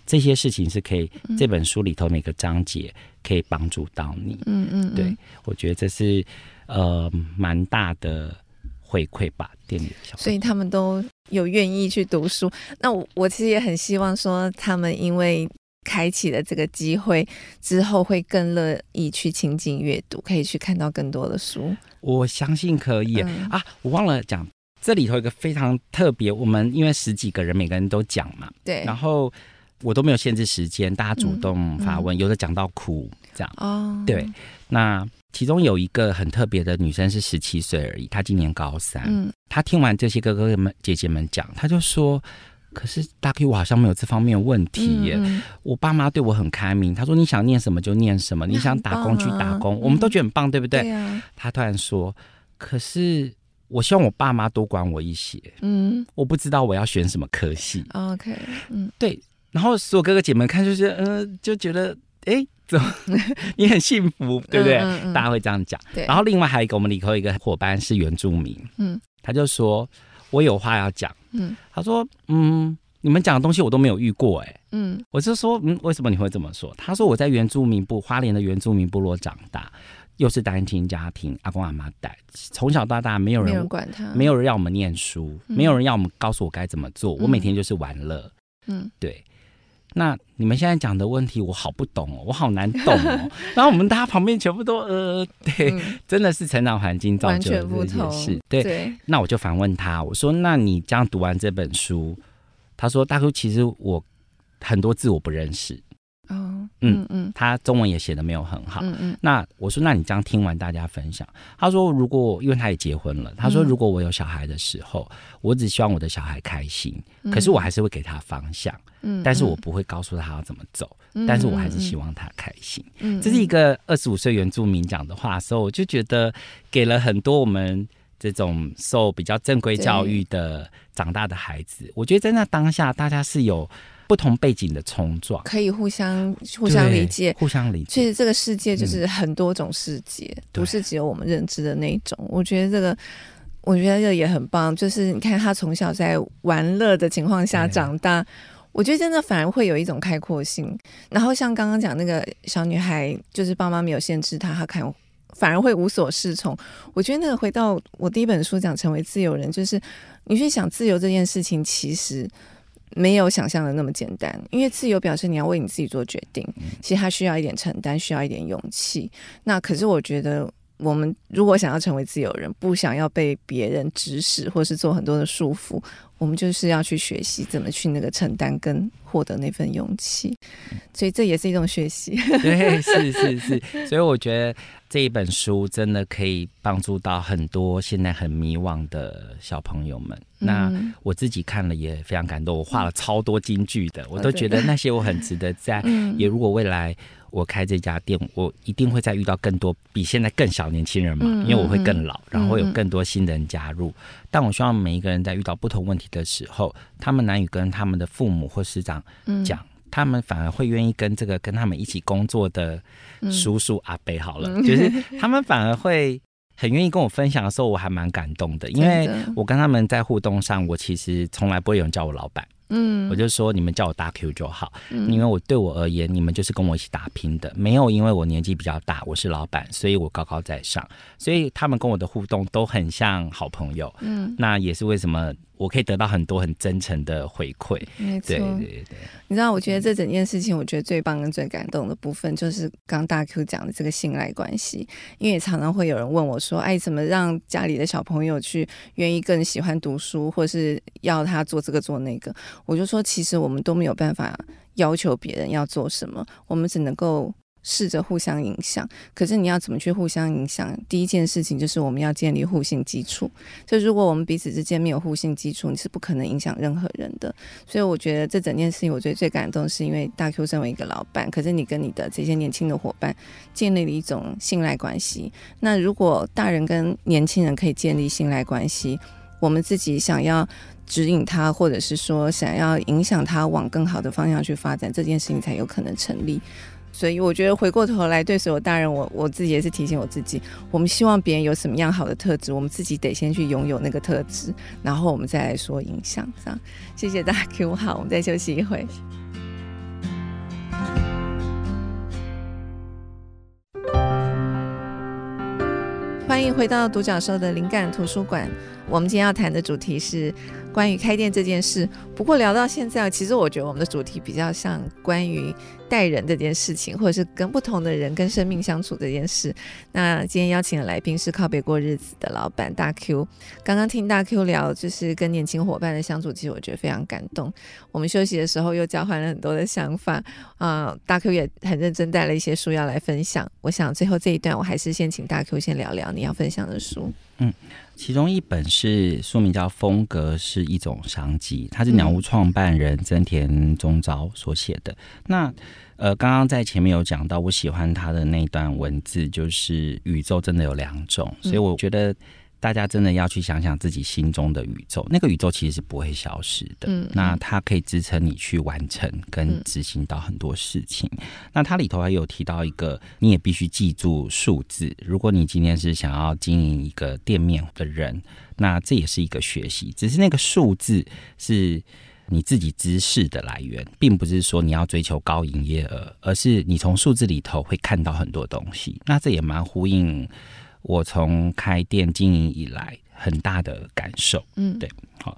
Speaker 2: 这些事情是可以，嗯、这本书里头每个章节可以帮助到你，嗯嗯，嗯对，我觉得这是。呃，蛮大的回馈吧，店里的小朋友，
Speaker 1: 所以他们都有愿意去读书。那我我其实也很希望说，他们因为开启了这个机会之后，会更乐意去亲近阅读，可以去看到更多的书。
Speaker 2: 我相信可以、嗯、啊！我忘了讲，这里头有一个非常特别，我们因为十几个人，每个人都讲嘛，
Speaker 1: 对，
Speaker 2: 然后我都没有限制时间，大家主动发问，嗯嗯、有的讲到哭，这样哦，对，那。其中有一个很特别的女生是十七岁而已，她今年高三。嗯，她听完这些哥哥们姐姐们讲，她就说：“可是大 Q，我好像没有这方面的问题耶。嗯、我爸妈对我很开明，他说你想念什么就念什么，你想打工去打工，啊、我们都觉得很棒，对不对？”她、嗯、突然说：“可是我希望我爸妈多管我一些。嗯，我不知道我要选什么科系。
Speaker 1: OK，嗯，
Speaker 2: 对。然后所有哥哥姐们看就是，嗯、呃，就觉得，哎怎么。”你很幸福，对不对？嗯嗯、大家会这样讲。对。然后另外还有一个，我们理科一个伙伴是原住民，嗯，他就说我有话要讲，嗯，他说，嗯，你们讲的东西我都没有遇过，哎，嗯，我就说，嗯，为什么你会这么说？他说我在原住民部花莲的原住民部落长大，又是单亲家庭，阿公阿妈带，从小到大没有人，管他，没有人要我们念书，嗯、没有人要我们告诉我该怎么做，我每天就是玩乐，嗯，对。那你们现在讲的问题我好不懂哦，我好难懂哦。然后我们大家旁边全部都呃，对，嗯、真的是成长环境造就的这件事。对，对，那我就反问他，我说：那你这样读完这本书，他说：大叔，其实我很多字我不认识。哦，嗯嗯，他中文也写的没有很好。嗯嗯，那我说，那你这样听完大家分享，他说，如果因为他也结婚了，他说，如果我有小孩的时候，嗯、我只希望我的小孩开心，可是我还是会给他方向，嗯，但是我不会告诉他要怎么走，嗯、但是我还是希望他开心。嗯，这是一个二十五岁原住民讲的话，所以我就觉得给了很多我们这种受比较正规教育的长大的孩子，我觉得在那当下，大家是有。不同背景的冲撞，
Speaker 1: 可以互相互相理解，
Speaker 2: 互相理解。
Speaker 1: 其实这个世界就是很多种世界，嗯、不是只有我们认知的那一种。我觉得这个，我觉得这个也很棒。就是你看他从小在玩乐的情况下长大，我觉得真的反而会有一种开阔性。然后像刚刚讲那个小女孩，就是爸妈没有限制她，她看反而会无所适从。我觉得那个回到我第一本书讲成为自由人，就是你去想自由这件事情，其实。没有想象的那么简单，因为自由表示你要为你自己做决定，其实它需要一点承担，需要一点勇气。那可是我觉得，我们如果想要成为自由人，不想要被别人指使，或是做很多的束缚。我们就是要去学习怎么去那个承担跟获得那份勇气，所以这也是一种学习。
Speaker 2: 对，是是是，所以我觉得这一本书真的可以帮助到很多现在很迷惘的小朋友们。嗯、那我自己看了也非常感动，我画了超多金句的，我都觉得那些我很值得在。嗯、也如果未来。我开这家店，我一定会再遇到更多比现在更小年轻人嘛，因为我会更老，然后会有更多新的人加入。但我希望每一个人在遇到不同问题的时候，他们难以跟他们的父母或师长讲，他们反而会愿意跟这个跟他们一起工作的叔叔阿伯好了，就是他们反而会很愿意跟我分享的时候，我还蛮感动的，因为我跟他们在互动上，我其实从来不会有人叫我老板。嗯，我就说你们叫我大 Q 就好，嗯、因为我对我而言，你们就是跟我一起打拼的，没有因为我年纪比较大，我是老板，所以我高高在上，所以他们跟我的互动都很像好朋友。嗯，那也是为什么。我可以得到很多很真诚的回馈，没错，对对对。
Speaker 1: 你知道，我觉得这整件事情，我觉得最棒跟最感动的部分，就是刚大 Q 讲的这个信赖关系。因为常常会有人问我说：“哎，怎么让家里的小朋友去愿意更喜欢读书，或是要他做这个做那个？”我就说，其实我们都没有办法要求别人要做什么，我们只能够。试着互相影响，可是你要怎么去互相影响？第一件事情就是我们要建立互信基础。就如果我们彼此之间没有互信基础，你是不可能影响任何人的。所以我觉得这整件事情，我觉得最感动是因为大 Q 身为一个老板，可是你跟你的这些年轻的伙伴建立了一种信赖关系。那如果大人跟年轻人可以建立信赖关系，我们自己想要指引他，或者是说想要影响他往更好的方向去发展，这件事情才有可能成立。所以我觉得回过头来对所有大人，我我自己也是提醒我自己，我们希望别人有什么样好的特质，我们自己得先去拥有那个特质，然后我们再来说影响。这样，谢谢大家 Q，好，我们再休息一会。欢迎回到独角兽的灵感图书馆，我们今天要谈的主题是关于开店这件事。不过聊到现在，其实我觉得我们的主题比较像关于。待人这件事情，或者是跟不同的人、跟生命相处这件事。那今天邀请的来宾是靠北过日子的老板大 Q。刚刚听大 Q 聊，就是跟年轻伙伴的相处，其实我觉得非常感动。我们休息的时候又交换了很多的想法啊、大 Q 也很认真带了一些书要来分享。我想最后这一段，我还是先请大 Q 先聊聊你要分享的书。
Speaker 2: 嗯，其中一本是书名叫《风格是一种商机》，它是鸟屋创办人增田宗昭所写的。那呃，刚刚在前面有讲到，我喜欢他的那段文字，就是宇宙真的有两种，所以我觉得。大家真的要去想想自己心中的宇宙，那个宇宙其实是不会消失的。嗯，那它可以支撑你去完成跟执行到很多事情。嗯，那它里头还有提到一个，你也必须记住数字。如果你今天是想要经营一个店面的人，那这也是一个学习。只是那个数字是你自己知识的来源，并不是说你要追求高营业额，而是你从数字里头会看到很多东西。那这也蛮呼应。我从开店经营以来，很大的感受，嗯，对，好，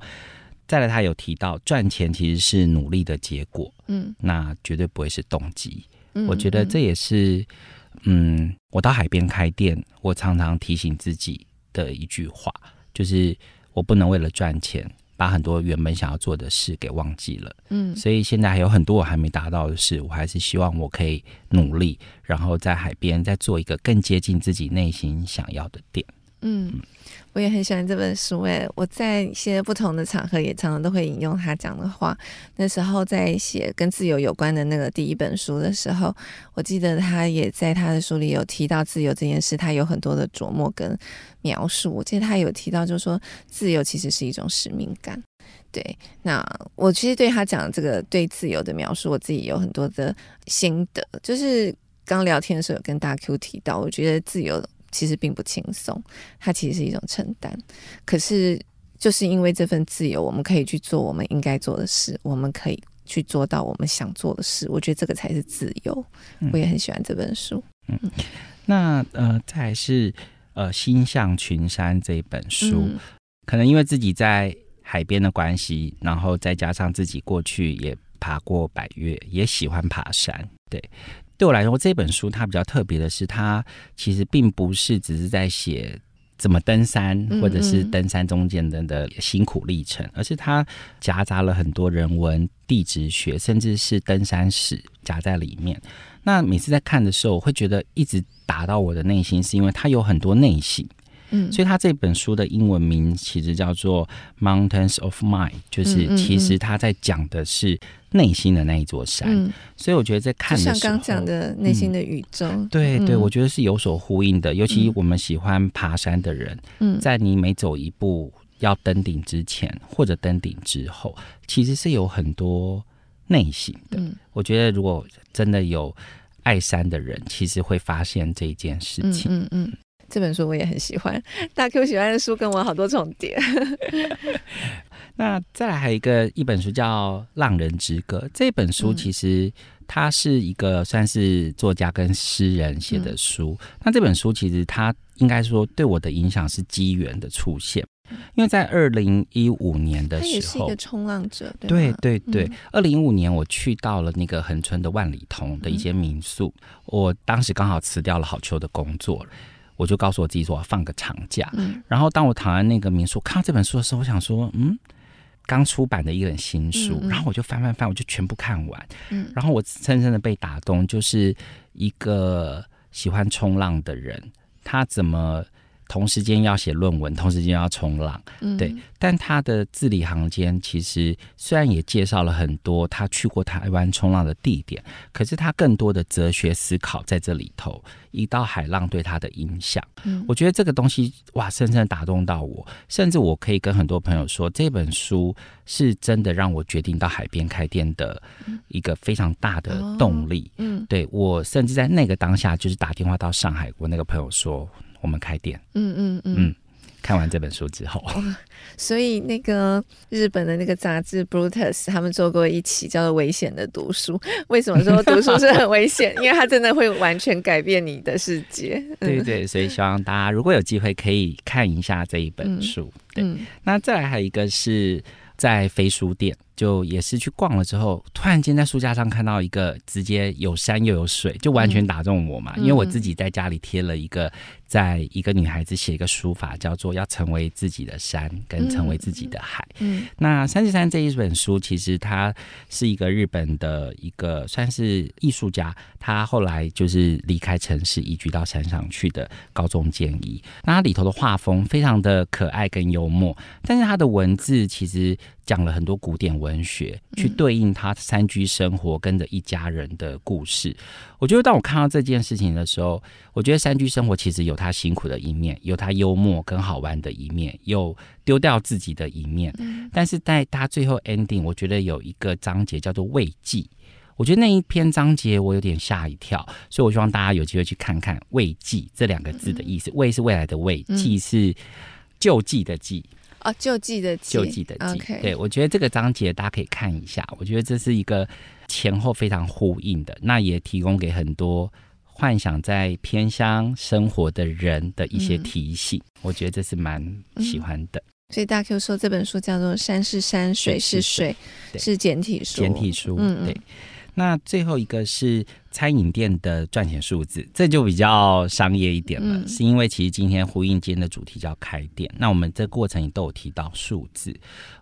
Speaker 2: 再来，他有提到赚钱其实是努力的结果，嗯，那绝对不会是动机。嗯，我觉得这也是，嗯，我到海边开店，我常常提醒自己的一句话，就是我不能为了赚钱，把很多原本想要做的事给忘记了。嗯，所以现在还有很多我还没达到的事，我还是希望我可以努力，然后在海边再做一个更接近自己内心想要的店。
Speaker 1: 嗯，我也很喜欢这本书诶，我在一些不同的场合也常常都会引用他讲的话。那时候在写跟自由有关的那个第一本书的时候，我记得他也在他的书里有提到自由这件事，他有很多的琢磨跟描述。我记得他有提到，就是说自由其实是一种使命感。对，那我其实对他讲这个对自由的描述，我自己有很多的心得。就是刚聊天的时候有跟大 Q 提到，我觉得自由。其实并不轻松，它其实是一种承担。可是，就是因为这份自由，我们可以去做我们应该做的事，我们可以去做到我们想做的事。我觉得这个才是自由。我也很喜欢这本书。
Speaker 2: 嗯，那呃，再来是呃《心向群山》这一本书，嗯，可能因为自己在海边的关系，然后再加上自己过去也爬过百越，也喜欢爬山，对。对我来说，这本书它比较特别的是，它其实并不是只是在写怎么登山，或者是登山中间的的辛苦历程，而是它夹杂了很多人文、地质学，甚至是登山史夹在里面。那每次在看的时候，我会觉得一直打到我的内心，是因为它有很多内省。嗯，所以他这本书的英文名其实叫做《Mountains of Mind》，就是其实他在讲的是内心的那一座山。嗯，所以我觉得在看的时候，
Speaker 1: 像刚讲的内心的宇宙，
Speaker 2: 嗯、对对，我觉得是有所呼应的。尤其我们喜欢爬山的人，嗯，在你每走一步要登顶之前，或者登顶之后，其实是有很多内心的。我觉得如果真的有爱山的人，其实会发现这件事情。嗯嗯。
Speaker 1: 这本书我也很喜欢，大 Q 喜欢的书跟我好多重叠。
Speaker 2: 那再来还有一个一本书叫《浪人之歌》，这本书其实它是一个算是作家跟诗人写的书。嗯、那这本书其实它应该说对我的影响是机缘的出现，因为在二零一五年的时候，他也是一
Speaker 1: 个冲浪者，
Speaker 2: 对对对。二零一五年我去到了那个恒春的万里通的一间民宿，嗯、我当时刚好辞掉了好秋的工作。我就告诉我自己说，我要放个长假。嗯，然后当我躺在那个民宿看到这本书的时候，我想说，嗯，刚出版的一本新书，嗯嗯，然后我就翻翻翻，我就全部看完。嗯，然后我深深的被打动，就是一个喜欢冲浪的人，他怎么同时间要写论文，同时间要冲浪，嗯，对。但他的字里行间，其实虽然也介绍了很多他去过台湾冲浪的地点，可是他更多的哲学思考在这里头，一道海浪对他的影响。嗯，我觉得这个东西哇，深深打动到我，甚至我可以跟很多朋友说，这本书是真的让我决定到海边开店的一个非常大的动力。嗯，对，我甚至在那个当下，就是打电话到上海，我那个朋友说。我们开店，嗯嗯嗯，嗯，看完这本书之后，
Speaker 1: 哦，所以那个日本的那个杂志 Brutus 他们做过一期叫做《危险的读书》。为什么说读书是很危险？因为它真的会完全改变你的世界。嗯、
Speaker 2: 对对，所以希望大家如果有机会可以看一下这一本书。嗯、对，那再来还有一个是在飞书店。就也是去逛了之后，突然间在书架上看到一个直接有山又有水，就完全打中我嘛。嗯、因为我自己在家里贴了一个，在一个女孩子写一个书法，叫做要成为自己的山，跟成为自己的海。嗯，那三十三这一本书，其实它是一个日本的一个算是艺术家，他后来就是离开城市，移居到山上去的高中建议。那它里头的画风非常的可爱跟幽默，但是它的文字其实。讲了很多古典文学，去对应他山居生活跟着一家人的故事。我觉得当我看到这件事情的时候，我觉得山居生活其实有他辛苦的一面，有他幽默跟好玩的一面，有丢掉自己的一面。但是在他最后 ending，我觉得有一个章节叫做慰藉。我觉得那一篇章节我有点吓一跳，所以我希望大家有机会去看看“慰藉”这两个字的意思。慰是未来的慰，藉是救济的济。
Speaker 1: 哦，救济的
Speaker 2: 救济的济
Speaker 1: ，okay.
Speaker 2: 对，我觉得这个章节大家可以看一下，我觉得这是一个前后非常呼应的，那也提供给很多幻想在偏乡生活的人的一些提醒，嗯、我觉得这是蛮喜欢的。
Speaker 1: 所以大 Q 说这本书叫做《山是山，水是水》，是简体书。
Speaker 2: 简体书，嗯，对。那最后一个是餐饮店的赚钱数字，这就比较商业一点了，嗯、是因为其实今天呼应今天的主题叫开店，那我们这过程也都有提到数字。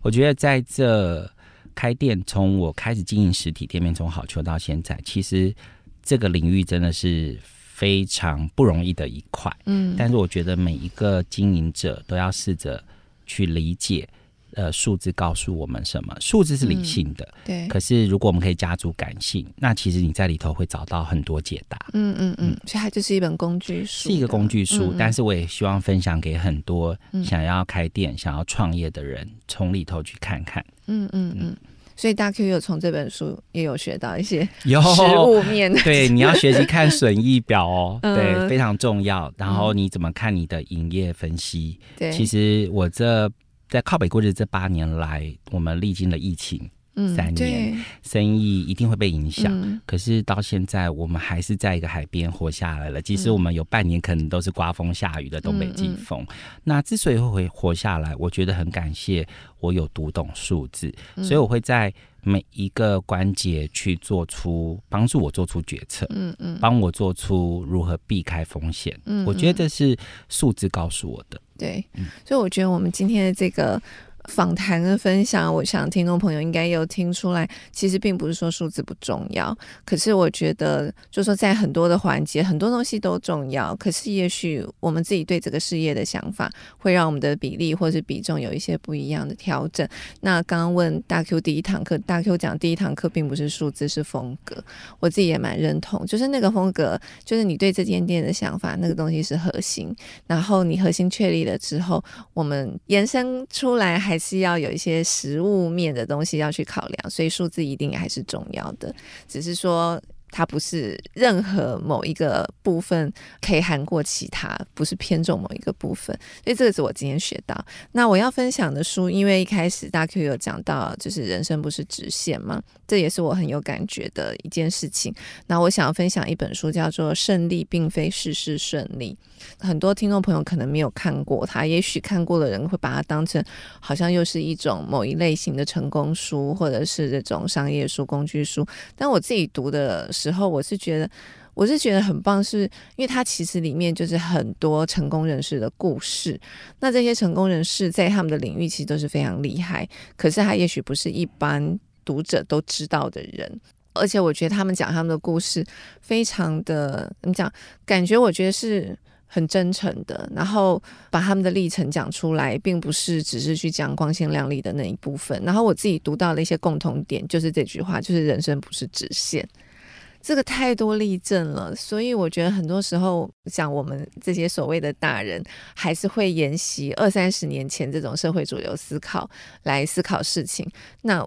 Speaker 2: 我觉得在这开店，从我开始经营实体店面，从好球到现在，其实这个领域真的是非常不容易的一块。嗯，但是我觉得每一个经营者都要试着。去理解，呃，数字告诉我们什么？数字是理性的，
Speaker 1: 嗯、对。
Speaker 2: 可是如果我们可以加足感性，那其实你在里头会找到很多解答。
Speaker 1: 嗯嗯嗯，所以它就是一本工具书，
Speaker 2: 是一个工具书。但是我也希望分享给很多想要开店、嗯、想要创业的人，从里头去看看。
Speaker 1: 嗯嗯嗯。所以大 Q 有从这本书也有学到一些实物面的，
Speaker 2: 对，你要学习看损益表哦，嗯、对，非常重要。然后你怎么看你的营业分析？对，其实我这在靠北过日这八年来，我们历经了疫情。三年，生意一定会被影响。嗯、可是到现在，我们还是在一个海边活下来了。即使我们有半年可能都是刮风下雨的东北季风，那之所以会活下来，我觉得很感谢我有读懂数字，嗯、所以我会在每一个关节去做出帮助我做出决策。嗯嗯，帮我做出如何避开风险。嗯，我觉得这是数字告诉我的。
Speaker 1: 对，所以我觉得我们今天的这个。访谈的分享，我想听众朋友应该有听出来，其实并不是说数字不重要，可是我觉得，就说在很多的环节，很多东西都重要。可是也许我们自己对这个事业的想法，会让我们的比例或是比重有一些不一样的调整。那刚刚问大 Q 第一堂课，大 Q 讲第一堂课并不是数字，是风格。我自己也蛮认同，就是那个风格，就是你对这间店的想法，那个东西是核心。然后你核心确立了之后，我们延伸出来还。是要有一些实物面的东西要去考量，所以数字一定还是重要的。只是说，它不是任何某一个部分可以涵过其他，不是偏重某一个部分。所以这个是我今天学到。那我要分享的书，因为一开始大 Q 有讲到，就是人生不是直线嘛，这也是我很有感觉的一件事情。那我想要分享一本书，叫做《胜利并非事事顺利》。很多听众朋友可能没有看过它，也许看过的人会把它当成好像又是一种某一类型的成功书，或者是这种商业书、工具书。但我自己读的时候，我是觉得，我是觉得很棒，是因为它其实里面就是很多成功人士的故事。那这些成功人士在他们的领域其实都是非常厉害，可是他也许不是一般读者都知道的人。而且我觉得他们讲他们的故事，非常的怎么讲？感觉我觉得是。很真诚的，然后把他们的历程讲出来，并不是只是去讲光鲜亮丽的那一部分。然后我自己读到了一些共同点，就是这句话，就是人生不是直线。这个太多例证了，所以我觉得很多时候像我们这些所谓的大人，还是会沿袭二三十年前这种社会主流思考来思考事情。那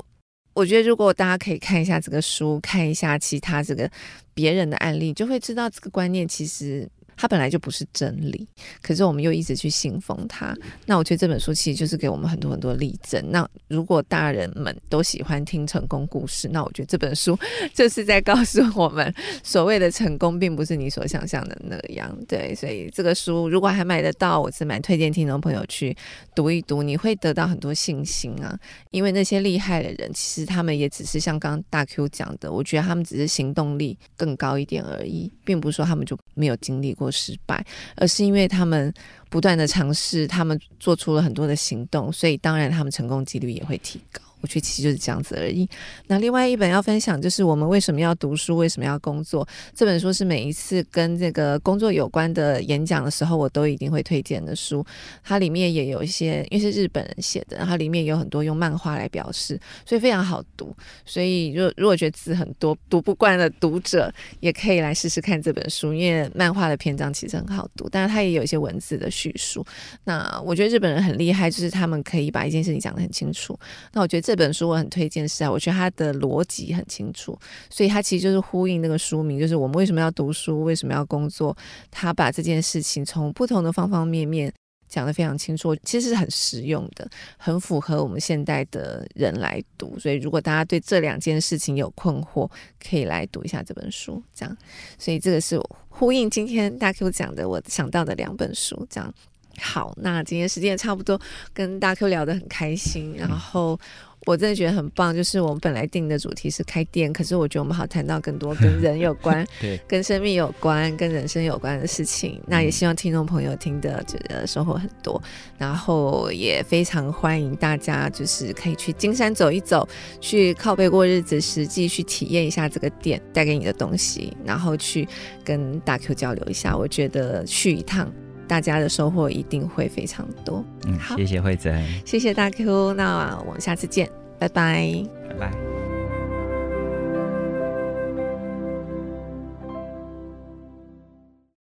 Speaker 1: 我觉得，如果大家可以看一下这个书，看一下其他这个别人的案例，就会知道这个观念其实。它本来就不是真理，可是我们又一直去信奉它。那我觉得这本书其实就是给我们很多很多例证。那如果大人们都喜欢听成功故事，那我觉得这本书 就是在告诉我们，所谓的成功并不是你所想象的那样。对，所以这个书如果还买得到，我是蛮推荐听众朋友去读一读，你会得到很多信心啊。因为那些厉害的人，其实他们也只是像刚刚大 Q 讲的，我觉得他们只是行动力更高一点而已，并不是说他们就没有经历过。失败，而是因为他们不断的尝试，他们做出了很多的行动，所以当然他们成功几率也会提高。我觉得其实就是这样子而已。那另外一本要分享就是我们为什么要读书，为什么要工作？这本书是每一次跟这个工作有关的演讲的时候，我都一定会推荐的书。它里面也有一些，因为是日本人写的，然后里面有很多用漫画来表示，所以非常好读。所以如果如果觉得字很多读不惯的读者，也可以来试试看这本书，因为漫画的篇章其实很好读，但是它也有一些文字的叙述。那我觉得日本人很厉害，就是他们可以把一件事情讲得很清楚。那我觉得这。这本书我很推荐，是啊，我觉得它的逻辑很清楚，所以它其实就是呼应那个书名，就是我们为什么要读书，为什么要工作。他把这件事情从不同的方方面面讲得非常清楚，其实是很实用的，很符合我们现代的人来读。所以如果大家对这两件事情有困惑，可以来读一下这本书。这样，所以这个是呼应今天大 Q 讲的，我想到的两本书。这样。好，那今天时间也差不多，跟大 Q 聊得很开心，然后。我真的觉得很棒，就是我们本来定的主题是开店，可是我觉得我们好谈到更多跟人有关、
Speaker 2: 对，
Speaker 1: 跟生命有关、跟人生有关的事情。那也希望听众朋友听的觉得收获很多，然后也非常欢迎大家，就是可以去金山走一走，去靠背过日子，实际去体验一下这个店带给你的东西，然后去跟大 Q 交流一下。我觉得去一趟，大家的收获一定会非常多。
Speaker 2: 嗯，好，谢谢惠子，
Speaker 1: 谢谢大 Q，那我们下次见，拜拜，
Speaker 2: 拜拜。